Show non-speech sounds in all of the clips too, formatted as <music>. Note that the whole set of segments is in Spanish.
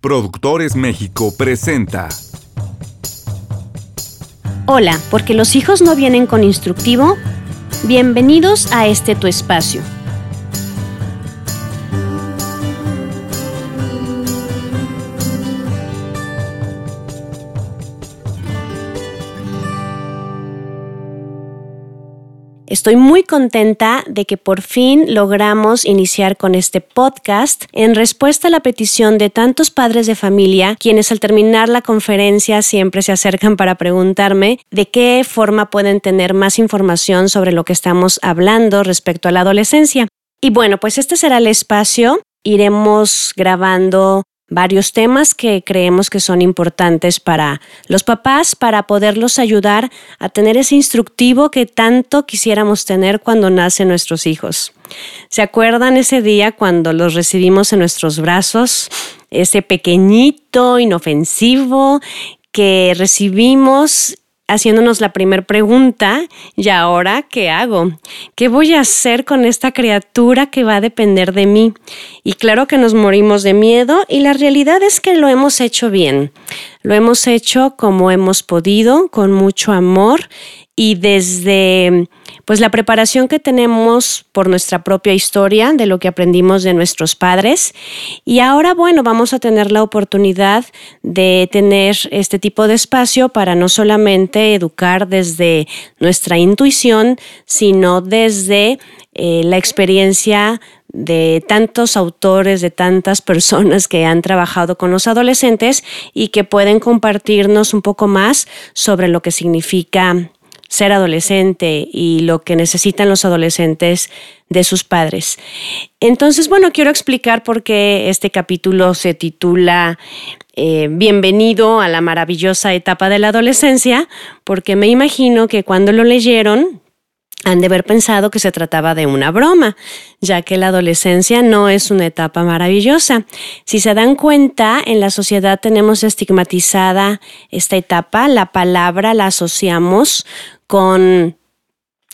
Productores México presenta. Hola, porque los hijos no vienen con instructivo. Bienvenidos a este tu espacio Estoy muy contenta de que por fin logramos iniciar con este podcast en respuesta a la petición de tantos padres de familia, quienes al terminar la conferencia siempre se acercan para preguntarme de qué forma pueden tener más información sobre lo que estamos hablando respecto a la adolescencia. Y bueno, pues este será el espacio. Iremos grabando varios temas que creemos que son importantes para los papás, para poderlos ayudar a tener ese instructivo que tanto quisiéramos tener cuando nacen nuestros hijos. ¿Se acuerdan ese día cuando los recibimos en nuestros brazos? Ese pequeñito, inofensivo que recibimos haciéndonos la primera pregunta, ¿y ahora qué hago? ¿Qué voy a hacer con esta criatura que va a depender de mí? Y claro que nos morimos de miedo y la realidad es que lo hemos hecho bien. Lo hemos hecho como hemos podido, con mucho amor y desde pues la preparación que tenemos por nuestra propia historia, de lo que aprendimos de nuestros padres. Y ahora, bueno, vamos a tener la oportunidad de tener este tipo de espacio para no solamente educar desde nuestra intuición, sino desde eh, la experiencia de tantos autores, de tantas personas que han trabajado con los adolescentes y que pueden compartirnos un poco más sobre lo que significa ser adolescente y lo que necesitan los adolescentes de sus padres. Entonces, bueno, quiero explicar por qué este capítulo se titula eh, Bienvenido a la maravillosa etapa de la adolescencia, porque me imagino que cuando lo leyeron, han de haber pensado que se trataba de una broma, ya que la adolescencia no es una etapa maravillosa. Si se dan cuenta, en la sociedad tenemos estigmatizada esta etapa, la palabra la asociamos con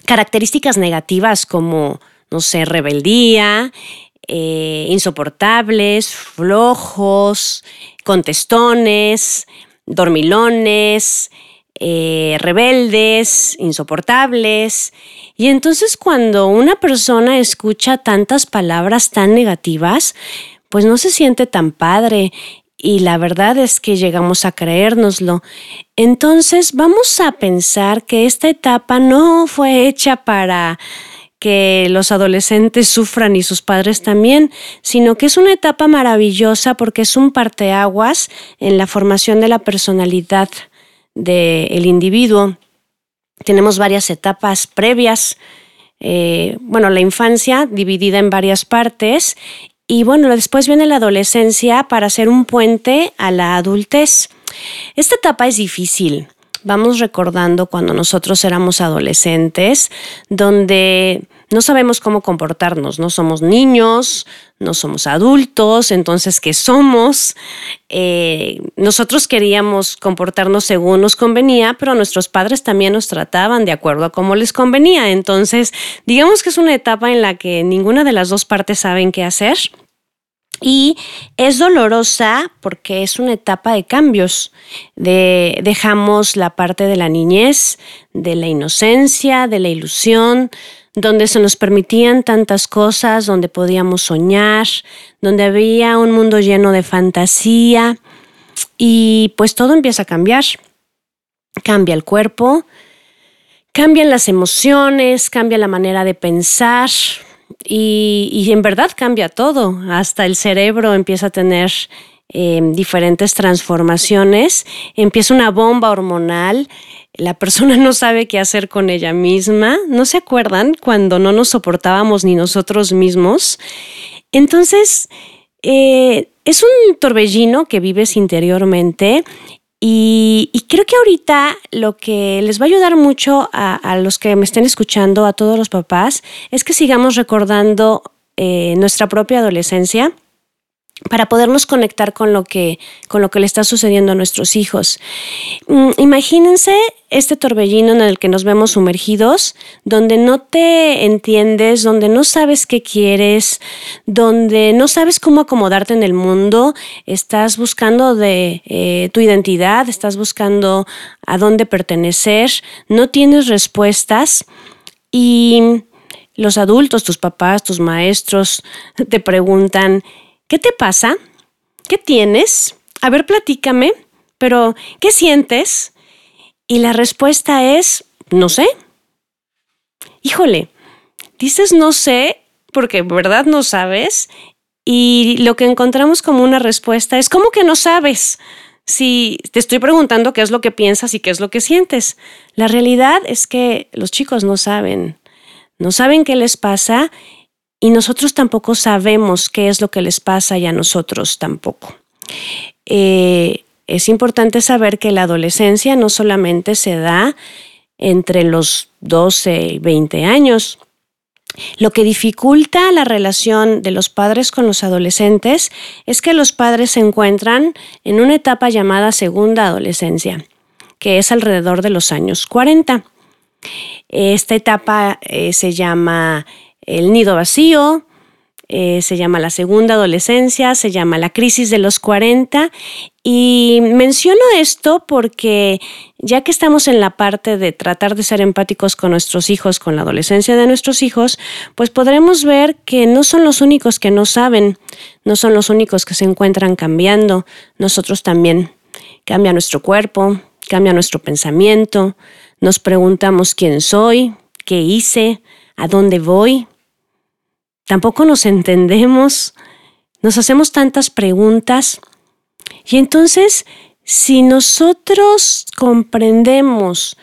características negativas como, no sé, rebeldía, eh, insoportables, flojos, contestones, dormilones, eh, rebeldes, insoportables. Y entonces cuando una persona escucha tantas palabras tan negativas, pues no se siente tan padre y la verdad es que llegamos a creérnoslo. Entonces vamos a pensar que esta etapa no fue hecha para que los adolescentes sufran y sus padres también, sino que es una etapa maravillosa porque es un parteaguas en la formación de la personalidad del individuo. Tenemos varias etapas previas. Eh, bueno, la infancia dividida en varias partes y bueno, después viene la adolescencia para ser un puente a la adultez. Esta etapa es difícil. Vamos recordando cuando nosotros éramos adolescentes, donde no sabemos cómo comportarnos, no somos niños, no somos adultos, entonces, ¿qué somos? Eh, nosotros queríamos comportarnos según nos convenía, pero nuestros padres también nos trataban de acuerdo a cómo les convenía. Entonces, digamos que es una etapa en la que ninguna de las dos partes saben qué hacer. Y es dolorosa porque es una etapa de cambios. De, dejamos la parte de la niñez, de la inocencia, de la ilusión, donde se nos permitían tantas cosas, donde podíamos soñar, donde había un mundo lleno de fantasía y pues todo empieza a cambiar. Cambia el cuerpo, cambian las emociones, cambia la manera de pensar y, en verdad cambia todo. Hasta el cerebro empieza a tener eh, diferentes transformaciones, empieza una bomba hormonal la persona <laughs> no sabe qué hacer con ella misma. ¿No se acuerdan cuando no nos soportábamos ni nosotros mismos? Entonces, eh, es un torbellino que vives interiormente y, creo que ahorita lo que les va a ayudar mucho a, los que me estén escuchando, a todos los papás, es que sigamos recordando eh, nuestra propia adolescencia para podernos conectar con lo que, con lo que le está sucediendo a nuestros hijos. Mm, imagínense este torbellino en el que nos vemos sumergidos, donde no te entiendes, donde no sabes qué quieres, donde no sabes cómo acomodarte en el mundo, estás buscando de eh, tu identidad, estás buscando a dónde pertenecer, no tienes respuestas y los adultos, tus papás, tus maestros, te preguntan, ¿Qué te pasa? ¿Qué tienes? A ver, platícame, pero ¿qué sientes? Y la respuesta es, no sé. Híjole, dices no sé porque verdad no sabes y lo que encontramos como una respuesta es, ¿cómo que no sabes? Si te estoy preguntando qué es lo que piensas y qué es lo que sientes. La realidad es que los chicos no saben, no saben qué les pasa y nosotros tampoco sabemos qué es lo que les pasa y a nosotros tampoco. Eh, es importante saber que la adolescencia no solamente se da entre los 12 y 20 años. Lo que dificulta la relación de los padres con los adolescentes es que los padres se encuentran en una etapa llamada segunda adolescencia, que es alrededor de los años 40. Esta etapa eh, se llama el nido vacío, eh, se llama la segunda adolescencia, se llama la crisis de los 40 y menciono esto porque ya que estamos en la parte de tratar de ser empáticos con nuestros hijos, con la adolescencia de nuestros hijos, pues podremos ver que no son los únicos que no saben, no son los únicos que se encuentran cambiando, nosotros también. Cambia nuestro cuerpo, cambia nuestro pensamiento, nos preguntamos quién soy, qué hice, a dónde voy, tampoco nos entendemos, nos hacemos tantas preguntas. Y entonces, si nosotros comprendemos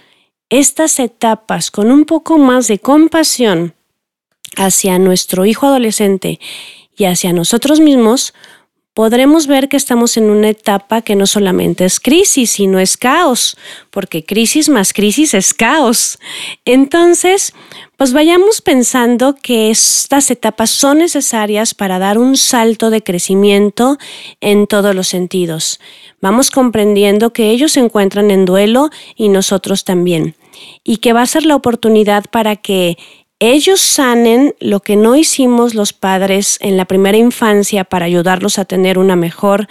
estas etapas con un poco más de compasión hacia nuestro hijo adolescente y hacia nosotros mismos, podremos ver que estamos en una etapa que no solamente es crisis, sino es caos, porque crisis más crisis es caos. Entonces, pues vayamos pensando que estas etapas son necesarias para dar un salto de crecimiento en todos los sentidos. Vamos comprendiendo que ellos se encuentran en duelo y nosotros también, y que va a ser la oportunidad para que ellos sanen lo que no hicimos los padres en la primera infancia para ayudarlos a tener una mejor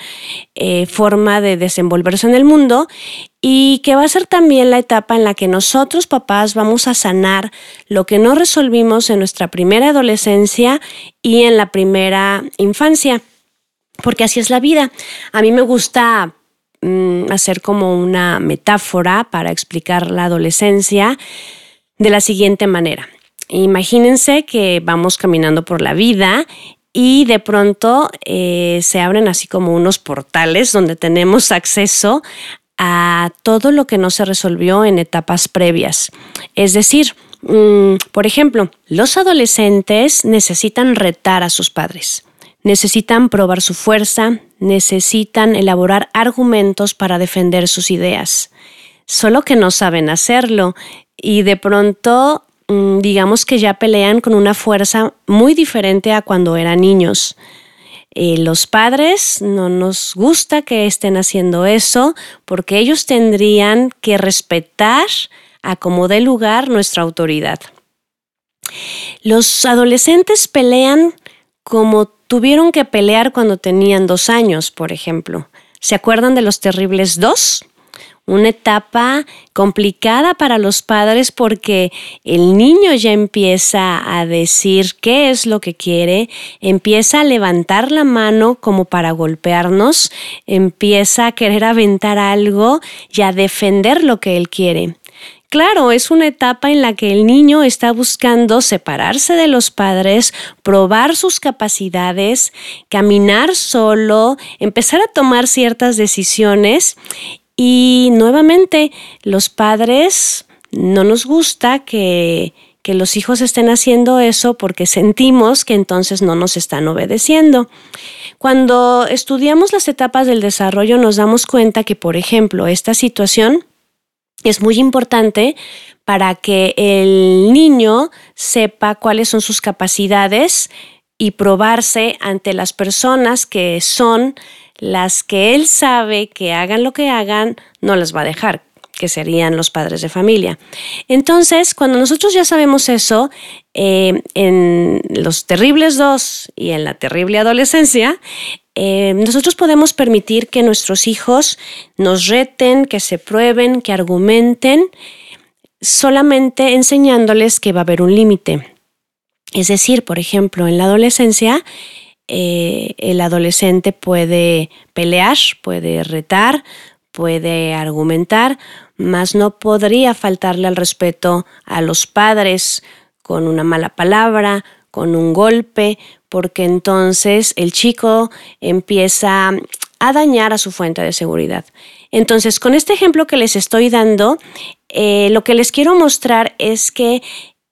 eh, forma de desenvolverse en el mundo y que va a ser también la etapa en la que nosotros papás vamos a sanar lo que no resolvimos en nuestra primera adolescencia y en la primera infancia, porque así es la vida. A mí me gusta mm, hacer como una metáfora para explicar la adolescencia de la siguiente manera. Imagínense que vamos caminando por la vida y de pronto eh, se abren así como unos portales donde tenemos acceso a todo lo que no se resolvió en etapas previas. Es decir, mm, por ejemplo, los adolescentes necesitan retar a sus padres, necesitan probar su fuerza, necesitan elaborar argumentos para defender sus ideas, solo que no saben hacerlo y de pronto digamos que ya pelean con una fuerza muy diferente a cuando eran niños. Eh, los padres no nos gusta que estén haciendo eso porque ellos tendrían que respetar a como dé lugar nuestra autoridad. Los adolescentes pelean como tuvieron que pelear cuando tenían dos años, por ejemplo. ¿Se acuerdan de los terribles dos? Una etapa complicada para los padres porque el niño ya empieza a decir qué es lo que quiere, empieza a levantar la mano como para golpearnos, empieza a querer aventar algo y a defender lo que él quiere. Claro, es una etapa en la que el niño está buscando separarse de los padres, probar sus capacidades, caminar solo, empezar a tomar ciertas decisiones y nuevamente, los padres no nos gusta que, los hijos estén haciendo eso porque sentimos que entonces no nos están obedeciendo. Cuando estudiamos las etapas del desarrollo nos damos cuenta que, por ejemplo, esta situación es muy importante para que el niño sepa cuáles son sus capacidades, y probarse ante las personas que son las que él sabe que hagan lo que hagan, no las va a dejar, que serían los padres de familia. Entonces, cuando nosotros ya sabemos eso, eh, en los terribles dos y en la terrible adolescencia, eh, nosotros podemos permitir que nuestros hijos nos reten, que se prueben, que argumenten, solamente enseñándoles que va a haber un límite. Es decir, por ejemplo, en la adolescencia, eh, el adolescente puede pelear, puede retar, puede argumentar, mas no podría faltarle al respeto a los padres con una mala palabra, con un golpe, porque entonces el chico empieza a dañar a su fuente de seguridad. Entonces, con este ejemplo que les estoy dando, eh, lo que les quiero mostrar es que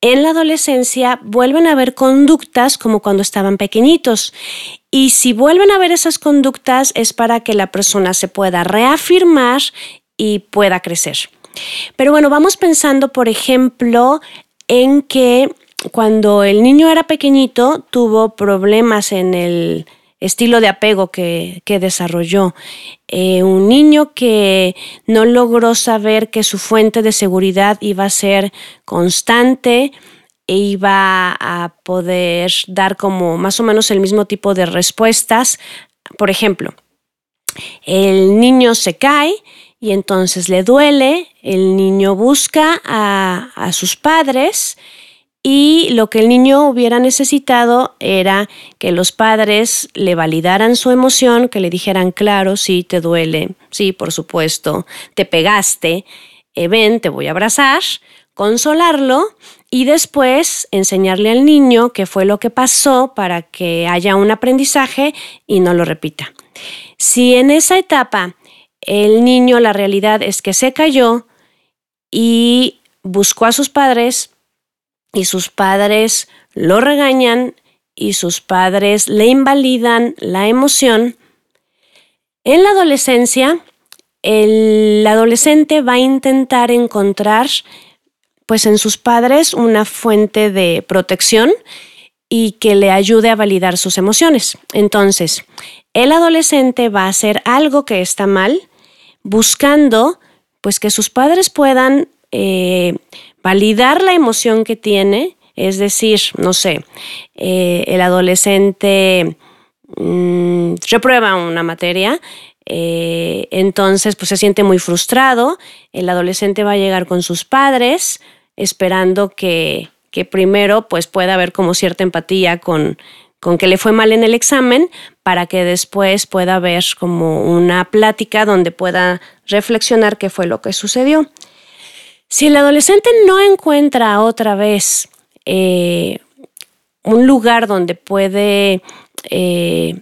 en la adolescencia vuelven a haber conductas como cuando estaban pequeñitos. Y si vuelven a ver esas conductas es para que la persona se pueda reafirmar y pueda crecer. Pero bueno, vamos pensando, por ejemplo, en que cuando el niño era pequeñito tuvo problemas en el estilo de apego que, desarrolló. Eh, un niño que no logró saber que su fuente de seguridad iba a ser constante e iba a poder dar como más o menos el mismo tipo de respuestas. Por ejemplo, el niño se cae y entonces le duele, el niño busca a, a sus padres y lo que el niño hubiera necesitado era que los padres le validaran su emoción, que le dijeran, claro, sí, te duele, sí, por supuesto, te pegaste, eh, ven, te voy a abrazar, consolarlo y después enseñarle al niño qué fue lo que pasó para que haya un aprendizaje y no lo repita. Si en esa etapa el niño la realidad es que se cayó y buscó a sus padres, y sus padres lo regañan y sus padres le invalidan la emoción, en la adolescencia el adolescente va a intentar encontrar pues en sus padres una fuente de protección y que le ayude a validar sus emociones. Entonces, el adolescente va a hacer algo que está mal, buscando pues que sus padres puedan eh, validar la emoción que tiene, es decir, no sé, eh, el adolescente mm, reprueba una materia, eh, entonces pues se siente muy frustrado, el adolescente va a llegar con sus padres esperando que, que primero pues pueda haber como cierta empatía con, con que le fue mal en el examen para que después pueda haber como una plática donde pueda reflexionar qué fue lo que sucedió. Si el adolescente no encuentra otra vez eh, un lugar donde puede eh,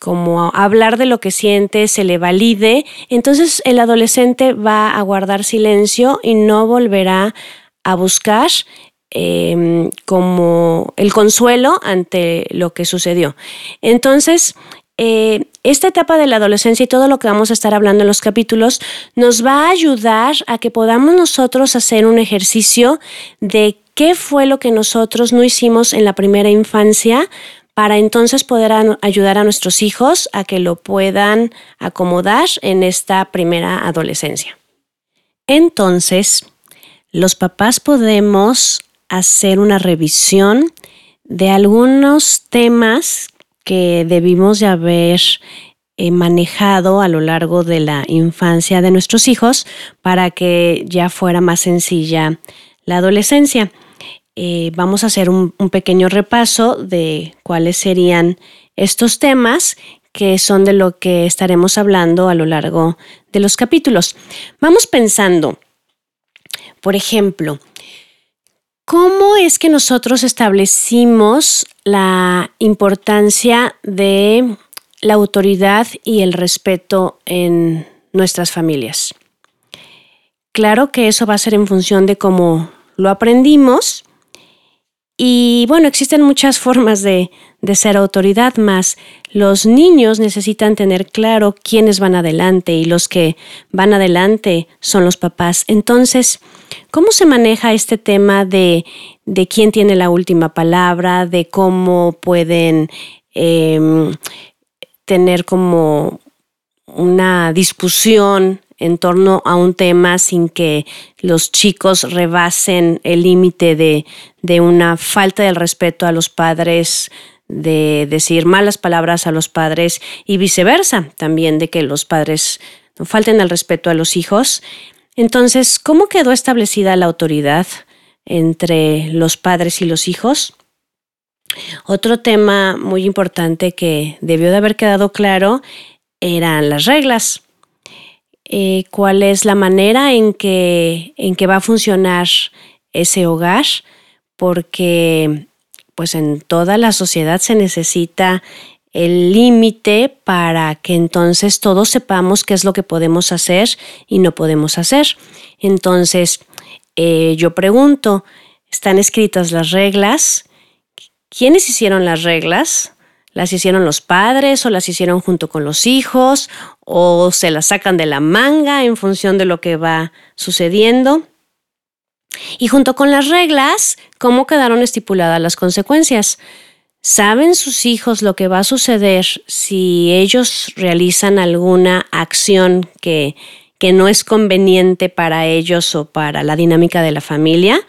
como hablar de lo que siente, se le valide, entonces el adolescente va a guardar silencio y no volverá a buscar em, como el consuelo ante lo que sucedió. Entonces, eh, esta etapa de la adolescencia y todo lo que vamos a estar hablando en los capítulos nos va a ayudar a que podamos nosotros hacer un ejercicio de qué fue lo que nosotros no hicimos en la primera infancia para entonces poder ayudar a nuestros hijos a que lo puedan acomodar en esta primera adolescencia. Entonces, los papás podemos hacer una revisión de algunos temas que debimos de haber eh, manejado a lo largo de la infancia de nuestros hijos para que ya fuera más sencilla la adolescencia. Eh, vamos a hacer un, un pequeño repaso de cuáles serían estos temas que son de lo que estaremos hablando a lo largo de los capítulos. Vamos pensando, por ejemplo, ¿Cómo es que nosotros establecimos la importancia de la autoridad y el respeto en nuestras familias? Claro que eso va a ser en función de cómo lo aprendimos Y bueno, existen muchas <laughs> formas de, ser autoridad, más los niños necesitan tener claro quiénes van adelante y los que van adelante son los papás. Entonces, ¿cómo se maneja este tema de, de quién tiene la última palabra, de cómo pueden em, tener como una discusión en torno a un tema sin que los chicos rebasen el límite de, de, una falta de respeto a los padres, de decir malas palabras a los padres y viceversa, también de que los padres falten al respeto a los hijos. Entonces, ¿cómo quedó establecida la autoridad entre los padres y los hijos? Otro tema muy importante que debió de haber quedado claro eran las reglas. Eh, ¿Cuál es la manera en que, en que va a funcionar ese hogar? Porque pues en toda la sociedad se necesita el límite para que entonces todos sepamos qué es lo que podemos hacer y no podemos hacer. Entonces, eh, yo pregunto, ¿están escritas las reglas? ¿Quiénes hicieron las reglas? ¿Las hicieron los padres o las hicieron junto con los hijos? ¿O se las sacan de la manga en función de lo que va sucediendo? Y junto con las reglas, ¿cómo quedaron estipuladas las consecuencias? ¿Saben sus hijos lo que va a suceder si ellos realizan alguna acción que, que no es conveniente para ellos o para la dinámica de la familia?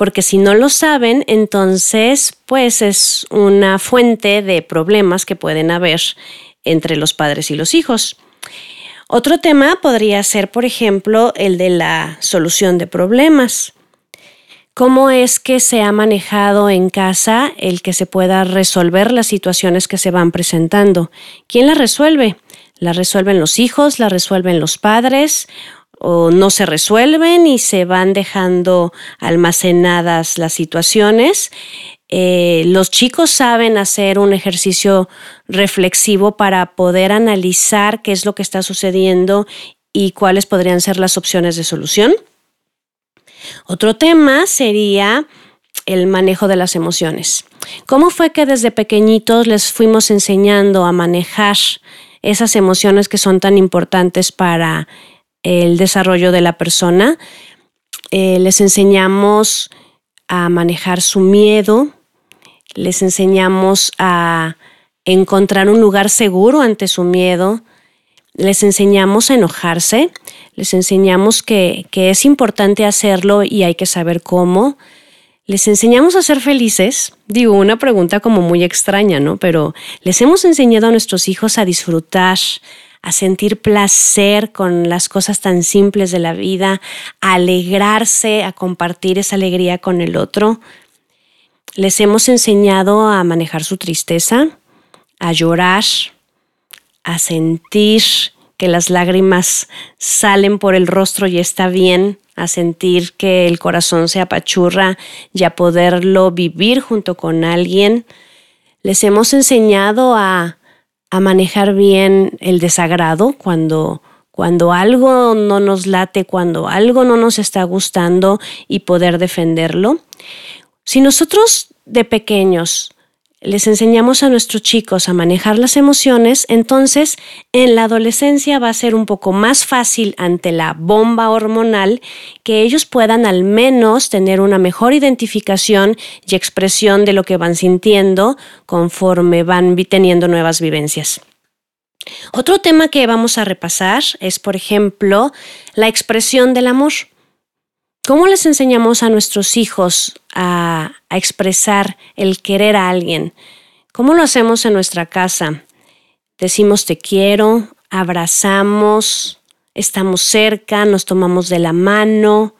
Porque si no lo saben, entonces pues es una fuente de problemas que pueden haber entre los padres y los hijos. Otro tema podría ser, por ejemplo, el de la solución de problemas. ¿Cómo es que se ha manejado en casa el que se pueda resolver las situaciones que se van presentando? ¿Quién las resuelve? ¿La resuelven los hijos? ¿La resuelven los padres? ¿O no se resuelven y se van dejando almacenadas las situaciones? Eh, los chicos saben hacer un ejercicio reflexivo para poder analizar qué es lo que está sucediendo y cuáles podrían ser las opciones de solución. Otro tema sería el manejo de las emociones. ¿Cómo fue que desde pequeñitos les fuimos enseñando a manejar esas emociones que son tan importantes para el desarrollo de la persona? Eh, les enseñamos a manejar su miedo, les enseñamos a encontrar un lugar seguro ante su miedo, les enseñamos a enojarse, les enseñamos que, que, es importante hacerlo y hay que saber cómo. Les enseñamos a ser felices. Digo, una pregunta como muy extraña, ¿no? Pero les hemos enseñado a nuestros hijos a disfrutar, a sentir placer con las cosas tan simples de la vida, a alegrarse, a compartir esa alegría con el otro. Les hemos enseñado a manejar su tristeza, a llorar, a sentir que las lágrimas salen por el rostro y está bien, a sentir que el corazón se apachurra y a poderlo vivir junto con alguien. Les hemos enseñado a, a manejar bien el desagrado cuando, cuando algo no nos late, cuando algo no nos está gustando y poder defenderlo. Si nosotros de pequeños les enseñamos a nuestros chicos a manejar las emociones, entonces en la adolescencia va a ser un poco más fácil ante la bomba hormonal que ellos puedan al menos tener una mejor identificación y expresión de lo que van sintiendo conforme van teniendo nuevas vivencias. Otro tema que vamos a repasar es, por ejemplo, la expresión del amor. ¿Cómo les enseñamos a nuestros hijos a, expresar el querer a alguien? ¿Cómo lo hacemos en nuestra casa? Decimos te quiero, abrazamos, estamos cerca, nos tomamos de la mano,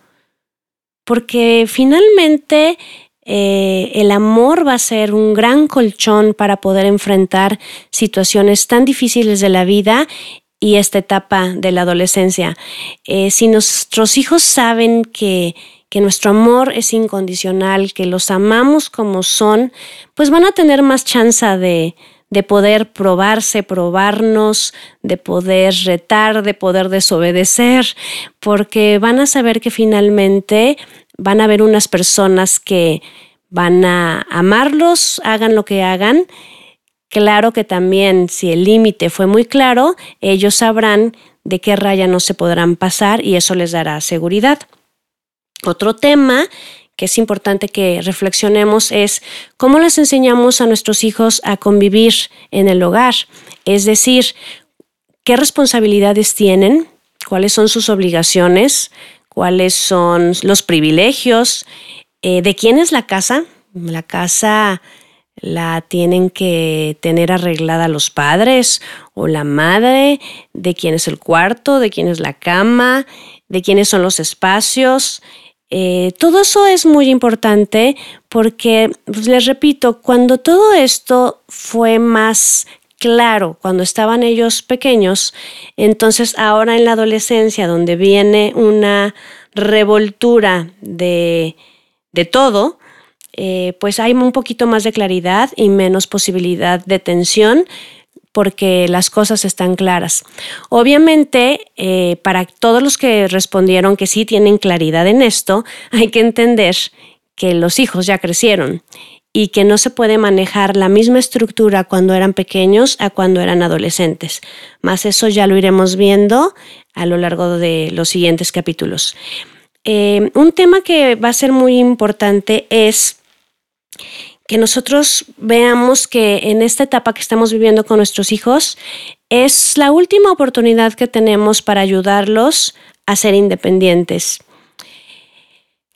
porque finalmente eh, el amor va a ser un gran colchón para poder enfrentar situaciones tan difíciles de la vida y esta etapa de la adolescencia. Eh, si nuestros hijos saben que, que nuestro amor es incondicional, que los amamos como son, pues van a tener más chance de, de poder probarse, probarnos, de poder retar, de poder desobedecer, porque van a saber que finalmente van a haber unas personas que van a amarlos, hagan lo que hagan. Claro que también si el límite fue muy claro, ellos sabrán de qué raya no se podrán pasar y eso les dará seguridad. Otro tema que es importante que reflexionemos es cómo les enseñamos a nuestros hijos a convivir en el hogar, es decir, qué responsabilidades tienen, cuáles son sus obligaciones, cuáles son los privilegios, eh, de quién es la casa. La casa la tienen que tener arreglada los padres o la madre, de quién es el cuarto, de quién es la cama, de quiénes son los espacios. Eh, todo eso es muy importante porque, pues, les repito, cuando todo esto fue más claro cuando estaban ellos pequeños, entonces ahora en la adolescencia, donde viene una revoltura de, de todo, eh, pues hay un poquito más de claridad y menos posibilidad de tensión porque las cosas están claras. Obviamente, eh, para todos los que respondieron que sí tienen claridad en esto, hay que entender que los hijos ya crecieron y que no se puede manejar la misma estructura cuando eran pequeños a cuando eran adolescentes. Más eso ya lo iremos viendo a lo largo de los siguientes capítulos. Eh, un tema que va a ser muy importante es que nosotros veamos que en esta etapa que estamos viviendo con nuestros hijos es la última oportunidad que tenemos para ayudarlos a ser independientes.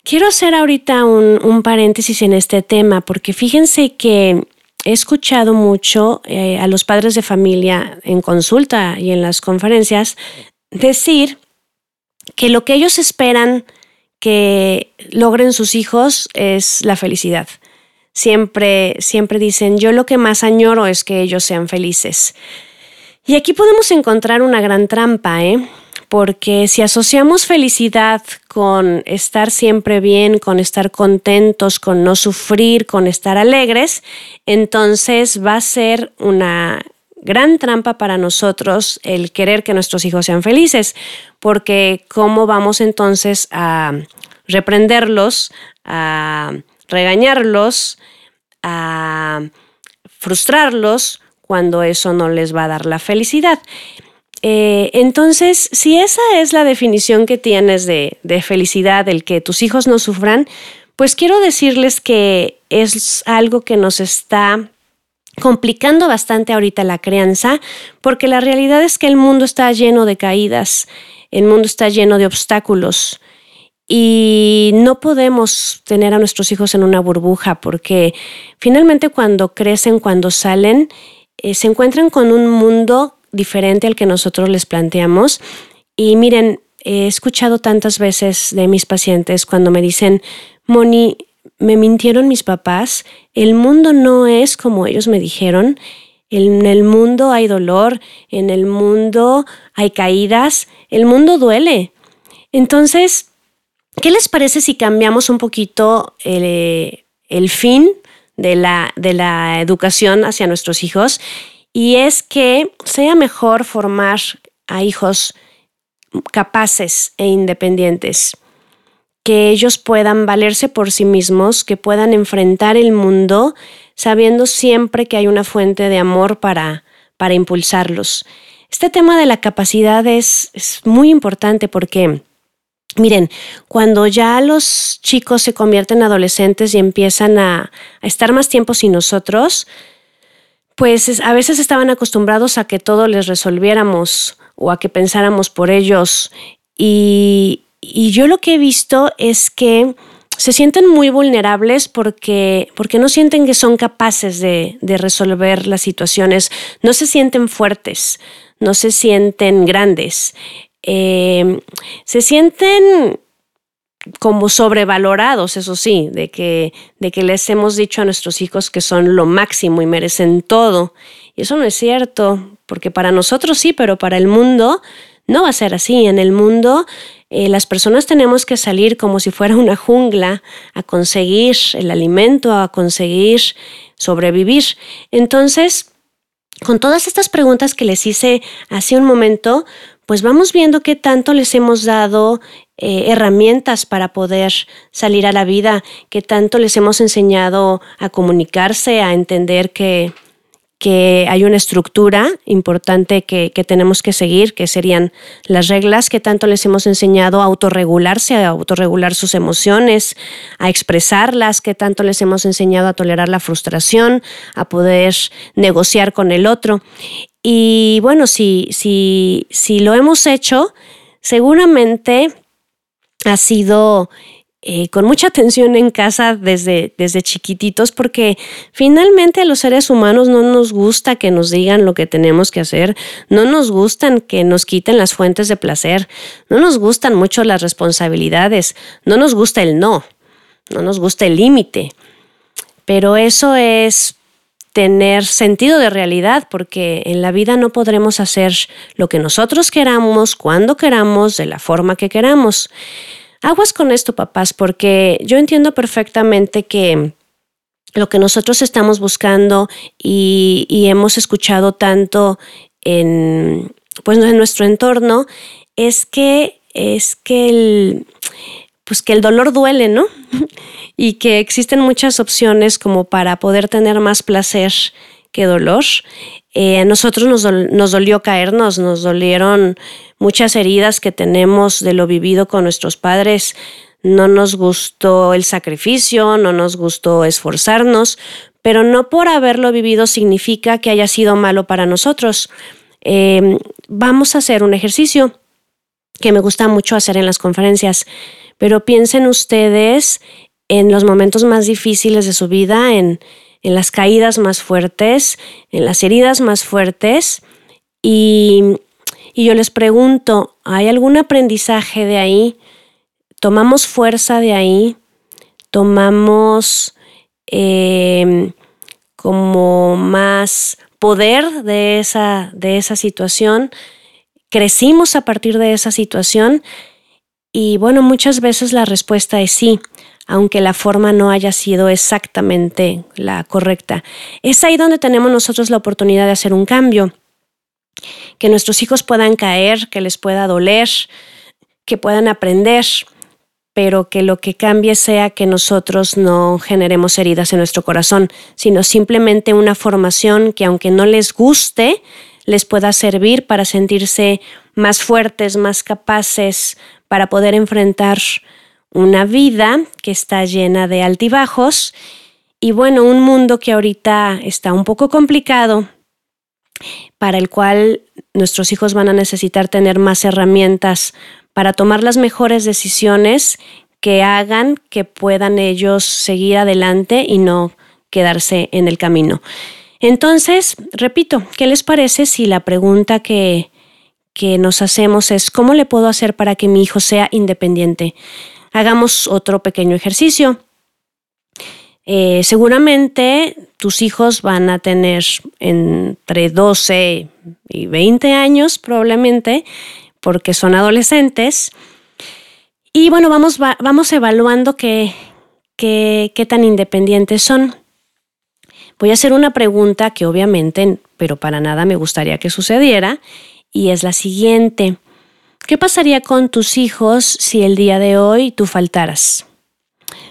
Quiero hacer ahorita un, paréntesis en este tema porque fíjense que he escuchado mucho eh, a los padres de familia en consulta y en las conferencias decir que lo que ellos esperan que logren sus hijos es la felicidad siempre, siempre dicen, yo lo que más añoro es que ellos sean felices. Y aquí podemos encontrar una gran trampa, ¿eh? Porque si asociamos felicidad con estar siempre bien, con estar contentos, con no sufrir, con estar alegres, entonces va a ser una gran trampa para nosotros el querer que nuestros hijos sean felices, porque ¿cómo vamos entonces a reprenderlos, a regañarlos, a frustrarlos cuando eso no les va a dar la felicidad. Eh, entonces, si esa es la definición que tienes de, de felicidad, el que tus hijos no sufran, pues quiero decirles que es algo que nos está complicando bastante ahorita la crianza, porque la realidad es que el mundo está lleno de caídas, el mundo está lleno de obstáculos, y no podemos tener a nuestros hijos en una burbuja porque finalmente cuando crecen, cuando salen, eh, se encuentran con un mundo diferente al que nosotros les planteamos. Y miren, he escuchado tantas veces de mis pacientes cuando me dicen, Moni, me mintieron mis papás, el mundo no es como ellos me dijeron, en el mundo hay dolor, en el mundo hay caídas, el mundo duele. Entonces, ¿Qué les parece si cambiamos un poquito el, fin de la, de la educación hacia nuestros hijos? Y es que sea mejor formar a hijos capaces e independientes, que ellos puedan valerse por sí mismos, que puedan enfrentar el mundo sabiendo siempre que hay una fuente de amor para, para impulsarlos. Este tema de la capacidad es, es muy importante porque Miren, cuando ya los chicos se convierten en adolescentes y empiezan a, estar más tiempo sin nosotros, pues a veces estaban acostumbrados a que todo les resolviéramos o a que pensáramos por ellos. Y, yo lo que he visto es que se sienten muy vulnerables porque, porque no sienten que son capaces de, de resolver las situaciones, no se sienten fuertes, no se sienten grandes. Em, se sienten como sobrevalorados, eso sí, de que, de que les hemos dicho a nuestros hijos que son lo máximo y merecen todo. Y eso no es cierto, porque para nosotros sí, pero para el mundo no va a ser así. En el mundo eh, las personas tenemos que salir como si fuera una jungla a conseguir el alimento, a conseguir sobrevivir. Entonces, con todas estas preguntas que les hice hace un momento, pues vamos viendo qué tanto les hemos dado eh, herramientas para poder salir a la vida, qué tanto les hemos enseñado a comunicarse, a entender que, que hay una estructura importante que, que, tenemos que seguir, que serían las reglas, que tanto les hemos enseñado a autorregularse, a autorregular sus emociones, a expresarlas, que tanto les hemos enseñado a tolerar la frustración, a poder negociar con el otro. Y bueno, si, si, si lo hemos hecho, seguramente ha sido eh, con mucha atención en casa desde, desde chiquititos, porque finalmente a los seres humanos no nos gusta que nos digan lo que tenemos que hacer, no nos gustan que nos quiten las fuentes de placer, no nos gustan mucho las responsabilidades, no nos gusta el no, no nos gusta el límite. Pero eso es tener sentido de realidad, porque en la vida no podremos hacer lo que nosotros queramos, cuando queramos, de la forma que queramos. Aguas con esto, papás, porque yo entiendo perfectamente que lo que nosotros estamos buscando y, hemos escuchado tanto en, pues, en nuestro entorno es que, es que el, pues que el dolor duele, ¿no? <laughs> y que existen muchas opciones como para poder tener más placer que dolor. Eh, a nosotros nos, nos, dolió caernos, nos dolieron muchas heridas que tenemos de lo vivido con nuestros padres. No nos gustó el sacrificio, no nos gustó esforzarnos, pero no por haberlo vivido significa que haya sido malo para nosotros. Eh, vamos a hacer un ejercicio que me gusta mucho hacer en las conferencias, pero piensen ustedes en los momentos más difíciles de su vida, en, las caídas más fuertes, en las heridas más fuertes. Y, yo les pregunto, ¿hay algún aprendizaje de ahí? ¿Tomamos fuerza de ahí? ¿Tomamos em, como más poder de esa, de esa situación? ¿Crecimos a partir de esa situación? Y bueno, muchas veces la respuesta es sí aunque la forma no haya sido exactamente la correcta. Es ahí donde tenemos nosotros la oportunidad de hacer un cambio, que nuestros hijos puedan caer, que les pueda doler, que puedan aprender, pero que lo que cambie sea que nosotros no generemos heridas en nuestro corazón, sino simplemente una formación que aunque no les guste, les pueda servir para sentirse más fuertes, más capaces, para poder enfrentar una vida que está llena de altibajos y bueno, un mundo que ahorita está un poco complicado, para el cual nuestros hijos van a necesitar tener más herramientas para tomar las mejores decisiones que hagan que puedan ellos seguir adelante y no quedarse en el camino. Entonces, repito, ¿qué les parece si la pregunta que, que nos hacemos es ¿cómo le puedo hacer para que mi hijo sea independiente? Hagamos otro pequeño ejercicio. Eh, seguramente tus hijos van a tener entre 12 y 20 años probablemente, porque son adolescentes. Y bueno, vamos, evaluando qué tan independientes son. Voy a hacer una pregunta que obviamente, pero para nada me gustaría que sucediera, y es la siguiente. ¿Qué pasaría con tus hijos si el día de hoy tú faltaras?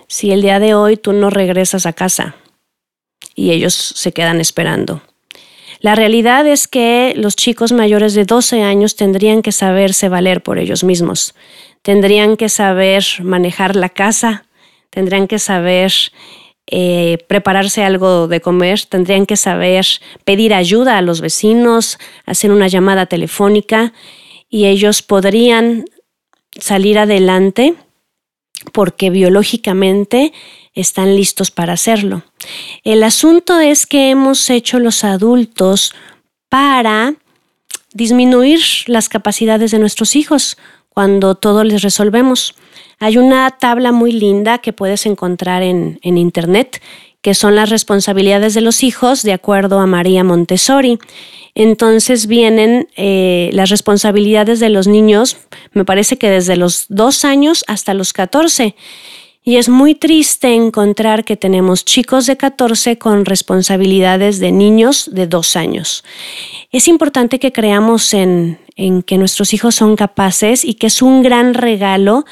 Si el día de hoy tú no regresas a casa y ellos se quedan esperando. La realidad es que los chicos mayores de 12 años tendrían que saberse valer por ellos mismos, tendrían que saber manejar la casa, tendrían que saber eh, prepararse algo de comer, tendrían que saber pedir ayuda a los vecinos, hacer una llamada telefónica y ellos podrían salir adelante porque biológicamente están listos para hacerlo. El asunto es que hemos hecho los adultos para disminuir las capacidades de nuestros hijos cuando todo les resolvemos. Hay una tabla muy linda que puedes encontrar en, en internet que son las responsabilidades de los hijos de acuerdo a María Montessori. Entonces vienen eh, las responsabilidades de los niños, me parece que desde los dos años hasta los 14. Y es muy triste encontrar que tenemos chicos de 14 con responsabilidades de niños de dos años. Es importante que creamos en que nuestros hijos son capaces y que es un gran regalo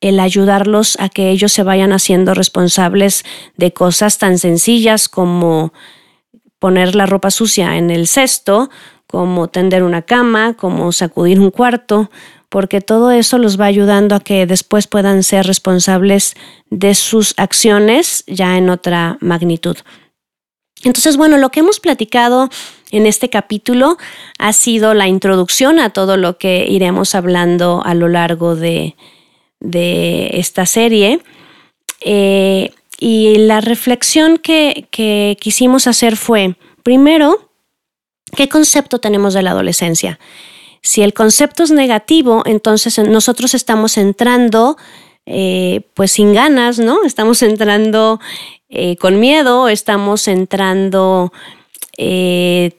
el ayudarlos a que ellos se vayan haciendo responsables de cosas tan sencillas como poner la ropa sucia en el cesto, como tender una cama, como sacudir un cuarto, porque todo eso los va ayudando a que después puedan ser responsables de sus acciones ya en otra magnitud. Entonces, bueno, lo que hemos platicado en este capítulo ha sido la introducción a todo lo que iremos hablando a lo largo de, esta serie. Eh, y la reflexión que, que quisimos hacer fue, primero, ¿qué concepto tenemos de la adolescencia? Si el concepto es negativo, entonces nosotros estamos entrando eh, pues sin ganas, ¿no? Estamos entrando eh, con miedo, estamos entrando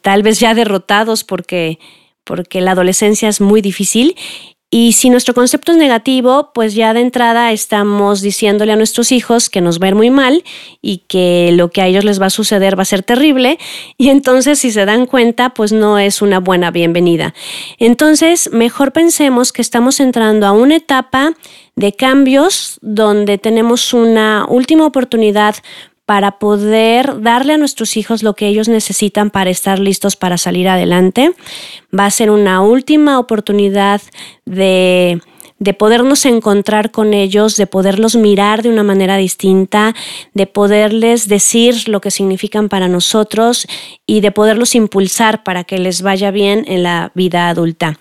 tal vez ya derrotados porque, porque la adolescencia es muy difícil y si nuestro concepto es negativo, pues ya de entrada estamos diciéndole a nuestros hijos que nos ir muy mal y que lo que a ellos les va a suceder va a ser terrible. Y entonces si se dan cuenta, pues no es una buena bienvenida. Entonces, mejor pensemos que estamos entrando a una etapa de cambios donde tenemos una última oportunidad para poder darle a nuestros hijos lo que ellos necesitan para estar listos para salir adelante. Va a ser una última oportunidad de de podernos encontrar con ellos, de poderlos mirar de una manera distinta, de poderles decir lo que significan para nosotros y de poderlos impulsar para que les vaya bien en la vida adulta.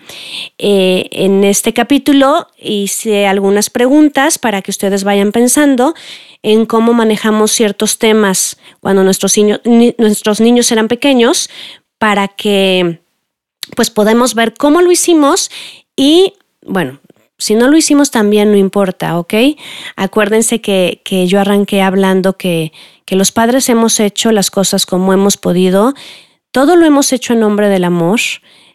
Eh, en este capítulo hice algunas preguntas para que ustedes vayan pensando en cómo manejamos ciertos temas cuando nuestros, niños, nuestros niños eran pequeños para que pues podamos ver cómo lo hicimos y bueno, si no lo hicimos también no importa, ¿ok? Acuérdense que, yo arranqué hablando que, que los padres hemos hecho las cosas como hemos podido. Todo lo hemos hecho en nombre del amor,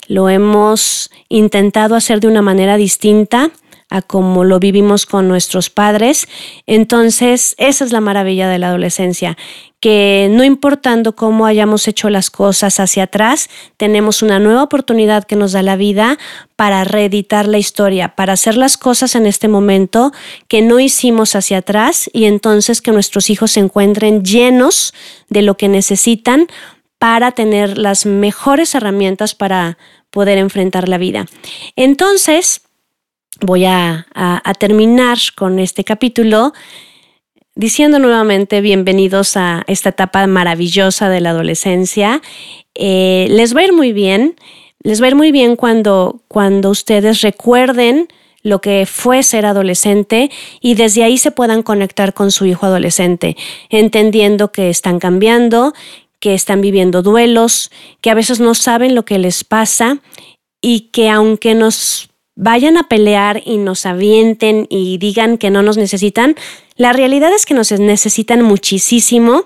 lo hemos intentado hacer de una manera distinta a como lo vivimos con nuestros padres. Entonces, esa es la maravilla de la adolescencia, que no importando cómo hayamos hecho las cosas hacia atrás, tenemos una nueva oportunidad que nos da la vida para reeditar la historia, para hacer las cosas en este momento que no hicimos hacia atrás y entonces que nuestros hijos se encuentren llenos de lo que necesitan para tener las mejores herramientas para poder enfrentar la vida. Entonces, voy a, terminar con este capítulo diciendo nuevamente bienvenidos a esta etapa maravillosa de la adolescencia. Eh, les va a ir muy bien, les va a ir muy bien cuando, cuando ustedes recuerden lo que fue ser adolescente y desde ahí se puedan conectar con su hijo adolescente, entendiendo que están cambiando, que están viviendo duelos, que a veces no saben lo que les pasa y que aunque nos vayan a pelear y nos avienten y digan que no nos necesitan, la realidad es que nos necesitan muchísimo.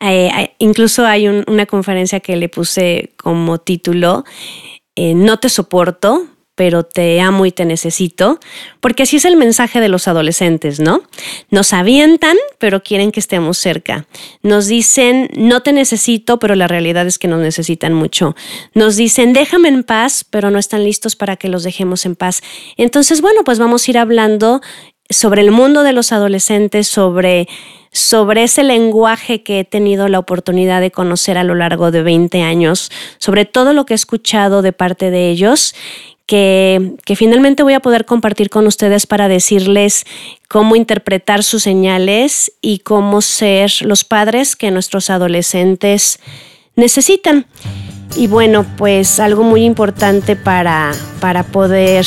Eh, incluso hay una conferencia que le puse como título, eh, No te soporto, pero te amo y te necesito, porque así es el mensaje de los adolescentes, ¿no? Nos avientan, pero quieren que estemos cerca. Nos dicen, no te necesito, pero la realidad es que nos necesitan mucho. Nos dicen, déjame en paz, pero no están listos para que los dejemos en paz. Entonces, bueno, pues vamos a ir hablando sobre el mundo de los adolescentes, sobre, sobre ese lenguaje que he tenido la oportunidad de conocer a lo largo de 20 años, sobre todo lo que he escuchado de parte de ellos que, finalmente voy a poder compartir con ustedes para decirles cómo interpretar sus señales y cómo ser los padres que nuestros adolescentes necesitan. Y bueno, pues algo muy importante para, para poder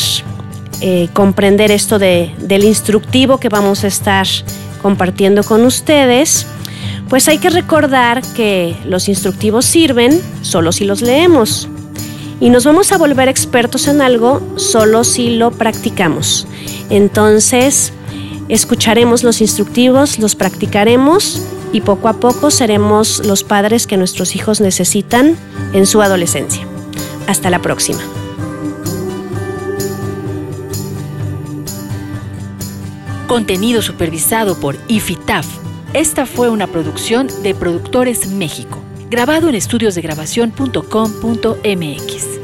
eh, comprender esto de, del instructivo que vamos a estar compartiendo con ustedes, pues hay que recordar que los instructivos sirven solo si los leemos y nos vamos a volver expertos en algo solo si lo practicamos. Entonces, escucharemos los instructivos, los practicaremos y poco a poco seremos los padres que nuestros hijos necesitan en su adolescencia. Hasta la próxima. Contenido supervisado por IFITAF. Esta fue una producción de Productores México grabado en estudiosdegrabación.com.mx.